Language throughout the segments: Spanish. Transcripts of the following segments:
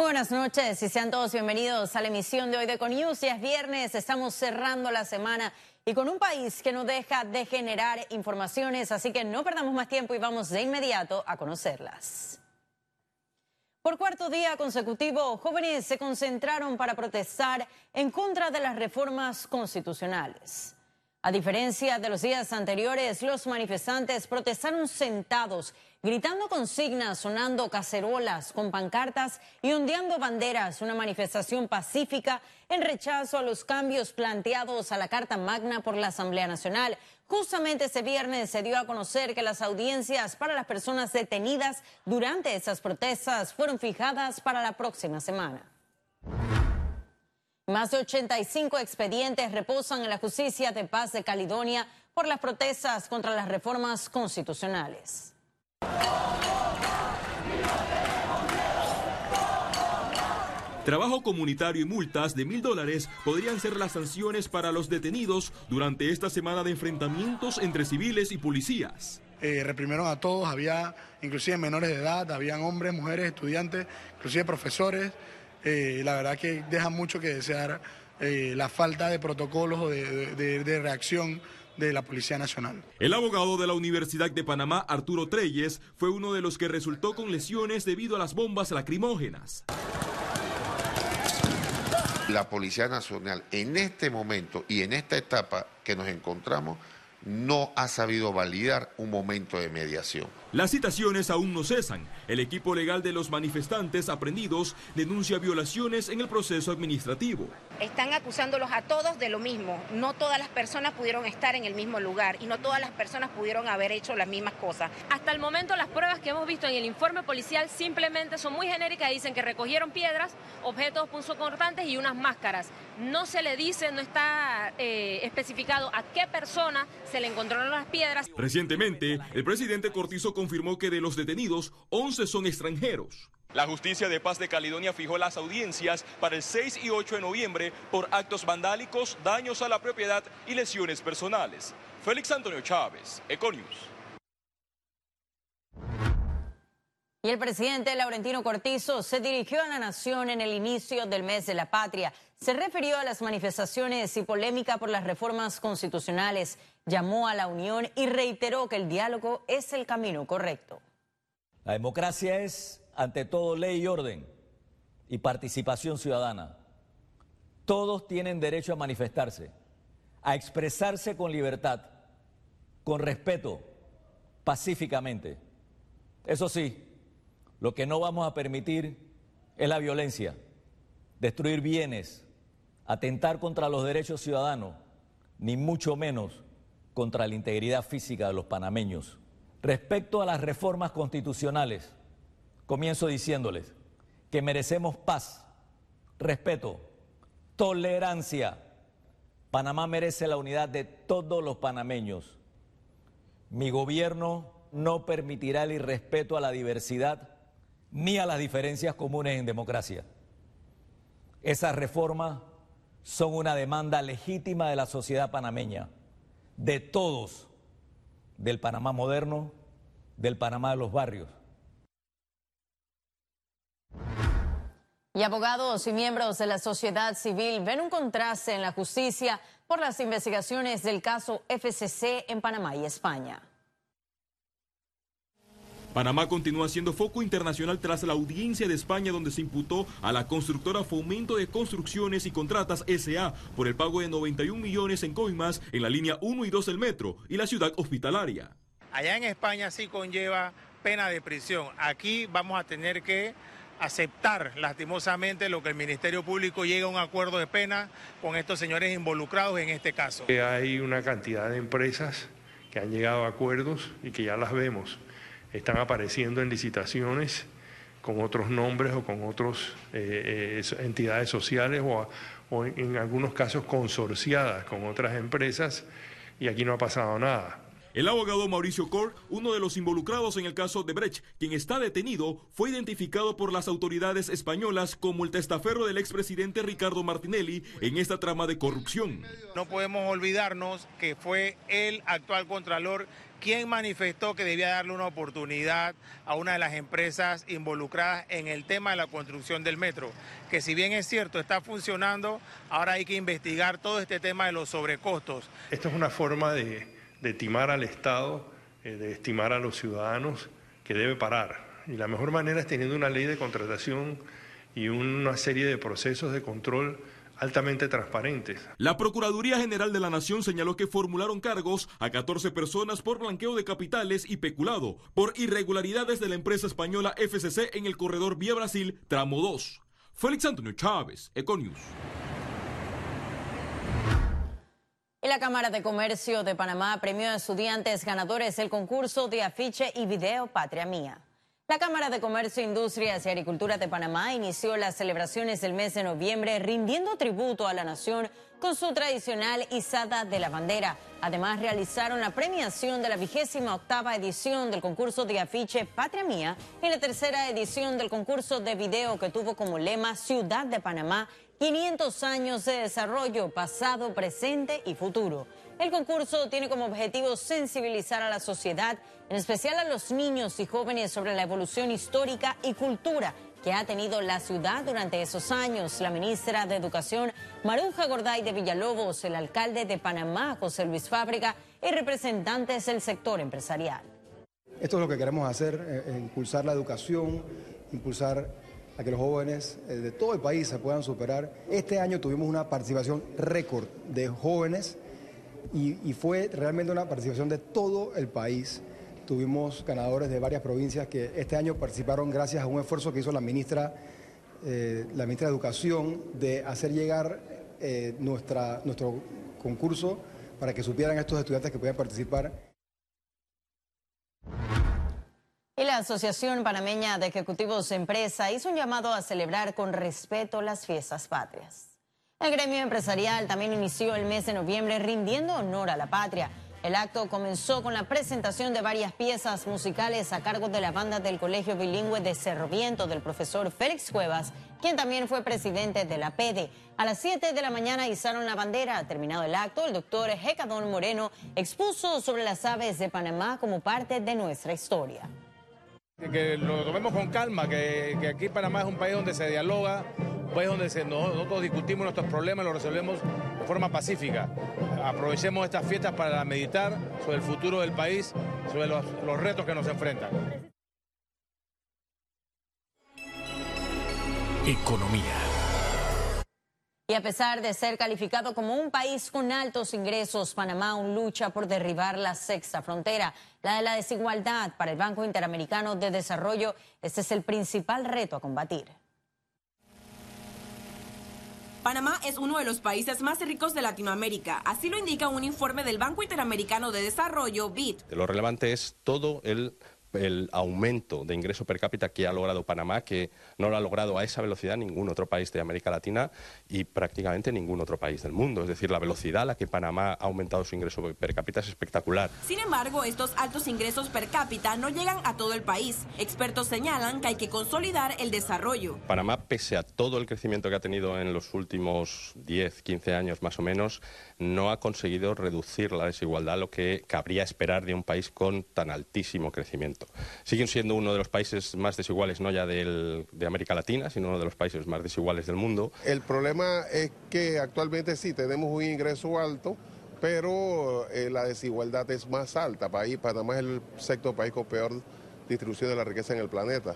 Muy buenas noches y sean todos bienvenidos a la emisión de hoy de News. Ya es viernes, estamos cerrando la semana y con un país que no deja de generar informaciones, así que no perdamos más tiempo y vamos de inmediato a conocerlas. Por cuarto día consecutivo, jóvenes se concentraron para protestar en contra de las reformas constitucionales. A diferencia de los días anteriores, los manifestantes protestaron sentados, gritando consignas, sonando cacerolas con pancartas y ondeando banderas, una manifestación pacífica en rechazo a los cambios planteados a la Carta Magna por la Asamblea Nacional. Justamente ese viernes se dio a conocer que las audiencias para las personas detenidas durante esas protestas fueron fijadas para la próxima semana. Más de 85 expedientes reposan en la justicia de paz de Caledonia por las protestas contra las reformas constitucionales. Trabajo comunitario y multas de mil dólares podrían ser las sanciones para los detenidos durante esta semana de enfrentamientos entre civiles y policías. Eh, reprimieron a todos, había inclusive menores de edad, habían hombres, mujeres, estudiantes, inclusive profesores. Eh, la verdad que deja mucho que desear eh, la falta de protocolos o de, reacción de la Policía Nacional. El abogado de la Universidad de Panamá, Arturo Treyes, fue uno de los que resultó con lesiones debido a las bombas lacrimógenas. La Policía Nacional en este momento y en esta etapa que nos encontramos no ha sabido validar un momento de mediación. Las citaciones aún no cesan. El equipo legal de los manifestantes aprendidos denuncia violaciones en el proceso administrativo. Están acusándolos a todos de lo mismo. No todas las personas pudieron estar en el mismo lugar y no todas las personas pudieron haber hecho las mismas cosas. Hasta el momento las pruebas que hemos visto en el informe policial simplemente son muy genéricas. Dicen que recogieron piedras, objetos punzocortantes y unas máscaras. No se le dice, no está eh, especificado a qué persona se le encontraron las piedras. Recientemente, el presidente Cortizo confirmó que de los detenidos, 11 son extranjeros. La justicia de paz de Caledonia fijó las audiencias para el 6 y 8 de noviembre por actos vandálicos, daños a la propiedad y lesiones personales. Félix Antonio Chávez, Econius. Y el presidente Laurentino Cortizo se dirigió a la nación en el inicio del mes de la patria. Se refirió a las manifestaciones y polémica por las reformas constitucionales, llamó a la unión y reiteró que el diálogo es el camino correcto. La democracia es, ante todo, ley y orden y participación ciudadana. Todos tienen derecho a manifestarse, a expresarse con libertad, con respeto, pacíficamente. Eso sí, lo que no vamos a permitir es la violencia, destruir bienes, atentar contra los derechos ciudadanos, ni mucho menos contra la integridad física de los panameños. Respecto a las reformas constitucionales, comienzo diciéndoles que merecemos paz, respeto, tolerancia. Panamá merece la unidad de todos los panameños. Mi gobierno no permitirá el irrespeto a la diversidad ni a las diferencias comunes en democracia. Esas reformas son una demanda legítima de la sociedad panameña, de todos, del Panamá moderno, del Panamá de los barrios. Y abogados y miembros de la sociedad civil ven un contraste en la justicia por las investigaciones del caso FCC en Panamá y España. Panamá continúa siendo foco internacional tras la audiencia de España donde se imputó a la constructora Fomento de Construcciones y Contratas SA por el pago de 91 millones en coimas en la línea 1 y 2 del metro y la ciudad hospitalaria. Allá en España sí conlleva pena de prisión. Aquí vamos a tener que aceptar lastimosamente lo que el Ministerio Público llega a un acuerdo de pena con estos señores involucrados en este caso. Hay una cantidad de empresas que han llegado a acuerdos y que ya las vemos están apareciendo en licitaciones con otros nombres o con otras eh, eh, entidades sociales o, o en algunos casos consorciadas con otras empresas y aquí no ha pasado nada. El abogado Mauricio Cor, uno de los involucrados en el caso de Brecht, quien está detenido, fue identificado por las autoridades españolas como el testaferro del expresidente Ricardo Martinelli en esta trama de corrupción. No podemos olvidarnos que fue el actual contralor ¿Quién manifestó que debía darle una oportunidad a una de las empresas involucradas en el tema de la construcción del metro? Que si bien es cierto, está funcionando, ahora hay que investigar todo este tema de los sobrecostos. Esto es una forma de, de timar al Estado, eh, de estimar a los ciudadanos que debe parar. Y la mejor manera es teniendo una ley de contratación y una serie de procesos de control altamente transparentes. La Procuraduría General de la Nación señaló que formularon cargos a 14 personas por blanqueo de capitales y peculado por irregularidades de la empresa española FCC en el corredor Vía Brasil, tramo 2. Félix Antonio Chávez, Econius. Y la Cámara de Comercio de Panamá premió a estudiantes ganadores el concurso de afiche y video Patria Mía. La Cámara de Comercio, Industrias y Agricultura de Panamá inició las celebraciones del mes de noviembre rindiendo tributo a la nación con su tradicional izada de la bandera. Además, realizaron la premiación de la vigésima octava edición del concurso de afiche Patria Mía y la tercera edición del concurso de video que tuvo como lema Ciudad de Panamá, 500 años de desarrollo pasado, presente y futuro. El concurso tiene como objetivo sensibilizar a la sociedad, en especial a los niños y jóvenes, sobre la evolución histórica y cultura que ha tenido la ciudad durante esos años. La ministra de Educación, Maruja Gorday de Villalobos, el alcalde de Panamá, José Luis Fábrica, y representantes del sector empresarial. Esto es lo que queremos hacer, eh, eh, impulsar la educación, impulsar a que los jóvenes eh, de todo el país se puedan superar. Este año tuvimos una participación récord de jóvenes y, fue realmente una participación de todo el país. Tuvimos ganadores de varias provincias que este año participaron gracias a un esfuerzo que hizo la ministra, eh, la ministra de Educación de hacer llegar eh, nuestro concurso para que supieran estos estudiantes que podían participar. Y la Asociación Panameña de Ejecutivos Empresa hizo un llamado a celebrar con respeto las fiestas patrias. El gremio empresarial también inició el mes de noviembre rindiendo honor a la patria. El acto comenzó con la presentación de varias piezas musicales a cargo de la banda del Colegio Bilingüe de Cerro Viento del profesor Félix Cuevas, quien también fue presidente de la PEDE. A las 7 de la mañana izaron la bandera. Terminado el acto, el doctor Hecadón Moreno expuso sobre las aves de Panamá como parte de nuestra historia. Que lo tomemos con calma, que, que aquí Panamá es un país donde se dialoga, país donde nosotros discutimos nuestros problemas los resolvemos de forma pacífica. Aprovechemos estas fiestas para meditar sobre el futuro del país, sobre los, los retos que nos enfrentan. Economía. Y a pesar de ser calificado como un país con altos ingresos, Panamá aún lucha por derribar la sexta frontera, la de la desigualdad. Para el Banco Interamericano de Desarrollo, este es el principal reto a combatir. Panamá es uno de los países más ricos de Latinoamérica, así lo indica un informe del Banco Interamericano de Desarrollo, BID. Lo relevante es todo el el aumento de ingreso per cápita que ha logrado Panamá, que no lo ha logrado a esa velocidad ningún otro país de América Latina y prácticamente ningún otro país del mundo. Es decir, la velocidad a la que Panamá ha aumentado su ingreso per cápita es espectacular. Sin embargo, estos altos ingresos per cápita no llegan a todo el país. Expertos señalan que hay que consolidar el desarrollo. Panamá, pese a todo el crecimiento que ha tenido en los últimos 10, 15 años más o menos, no ha conseguido reducir la desigualdad, lo que cabría esperar de un país con tan altísimo crecimiento. Siguen siendo uno de los países más desiguales, no ya de América Latina, sino uno de los países más desiguales del mundo. El problema es que actualmente sí tenemos un ingreso alto, pero eh, la desigualdad es más alta. Panamá es el sexto país con peor distribución de la riqueza en el planeta.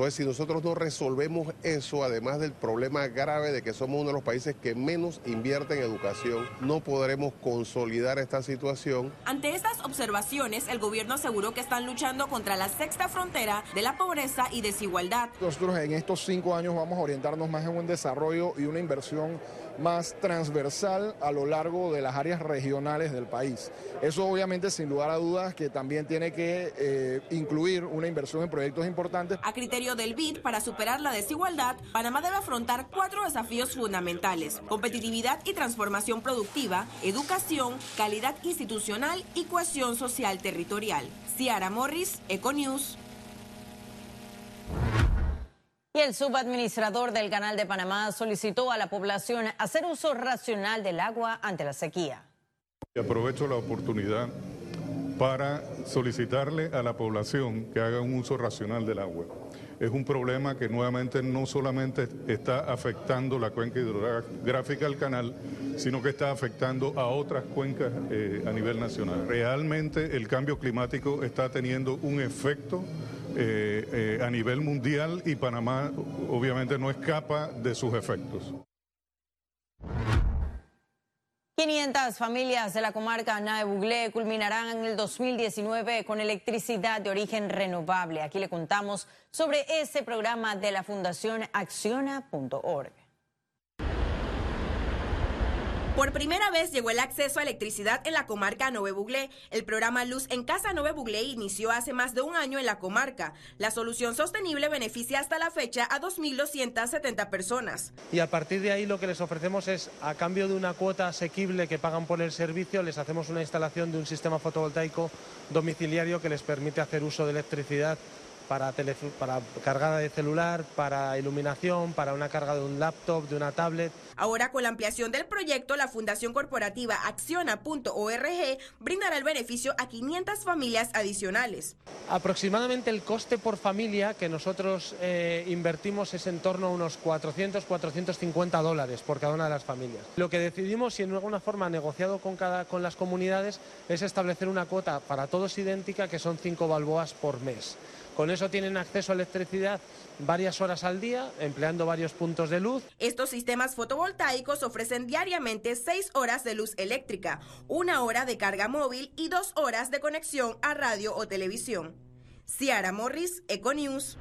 Entonces, si nosotros no resolvemos eso, además del problema grave de que somos uno de los países que menos invierte en educación, no podremos consolidar esta situación. Ante estas observaciones, el gobierno aseguró que están luchando contra la sexta frontera de la pobreza y desigualdad. Nosotros en estos cinco años vamos a orientarnos más en un desarrollo y una inversión más transversal a lo largo de las áreas regionales del país. Eso obviamente sin lugar a dudas que también tiene que eh, incluir una inversión en proyectos importantes. A criterio del BID, para superar la desigualdad, Panamá debe afrontar cuatro desafíos fundamentales. Competitividad y transformación productiva, educación, calidad institucional y cohesión social territorial. Ciara Morris, Econews. Y el subadministrador del Canal de Panamá solicitó a la población hacer uso racional del agua ante la sequía. Aprovecho la oportunidad para solicitarle a la población que haga un uso racional del agua. Es un problema que nuevamente no solamente está afectando la cuenca hidrográfica del canal, sino que está afectando a otras cuencas eh, a nivel nacional. Realmente el cambio climático está teniendo un efecto eh, eh, a nivel mundial y Panamá obviamente no escapa de sus efectos. 500 familias de la comarca Nae Buglé culminarán en el 2019 con electricidad de origen renovable. Aquí le contamos sobre este programa de la Fundación Acciona.org. Por primera vez llegó el acceso a electricidad en la comarca Nove Buglé. El programa Luz en Casa Nove Buglé inició hace más de un año en la comarca. La solución sostenible beneficia hasta la fecha a 2.270 personas. Y a partir de ahí lo que les ofrecemos es, a cambio de una cuota asequible que pagan por el servicio, les hacemos una instalación de un sistema fotovoltaico domiciliario que les permite hacer uso de electricidad para, para cargada de celular, para iluminación, para una carga de un laptop, de una tablet. Ahora con la ampliación del proyecto, la Fundación Corporativa Acciona.org brindará el beneficio a 500 familias adicionales. Aproximadamente el coste por familia que nosotros eh, invertimos es en torno a unos 400, 450 dólares por cada una de las familias. Lo que decidimos, y en alguna forma negociado con, cada, con las comunidades, es establecer una cuota para todos idéntica que son 5 balboas por mes. Con eso tienen acceso a electricidad varias horas al día, empleando varios puntos de luz. Estos sistemas fotovoltaicos ofrecen diariamente seis horas de luz eléctrica, una hora de carga móvil y dos horas de conexión a radio o televisión. Ciara Morris, Econews.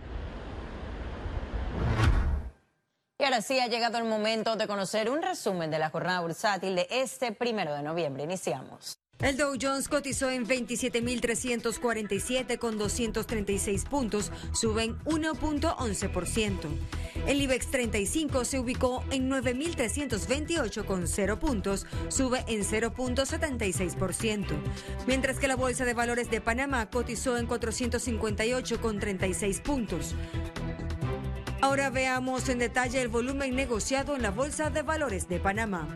Y ahora sí ha llegado el momento de conocer un resumen de la jornada bursátil de este primero de noviembre. Iniciamos. El Dow Jones cotizó en 27.347 con 236 puntos, suben 1.11%. El IBEX 35 se ubicó en 9.328 con 0 puntos, sube en 0.76%. Mientras que la Bolsa de Valores de Panamá cotizó en 458 con 36 puntos. Ahora veamos en detalle el volumen negociado en la Bolsa de Valores de Panamá.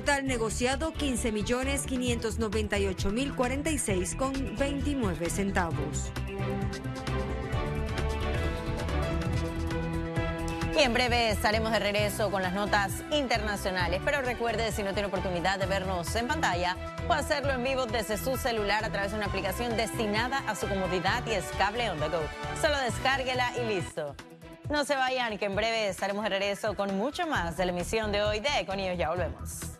Total negociado 15 millones 598 mil 46 con 29 centavos. Y en breve estaremos de regreso con las notas internacionales. Pero recuerde, si no tiene oportunidad de vernos en pantalla, puede hacerlo en vivo desde su celular a través de una aplicación destinada a su comodidad y es cable on the go. Solo descárguela y listo. No se vayan, que en breve estaremos de regreso con mucho más de la emisión de hoy de Econios. Ya volvemos.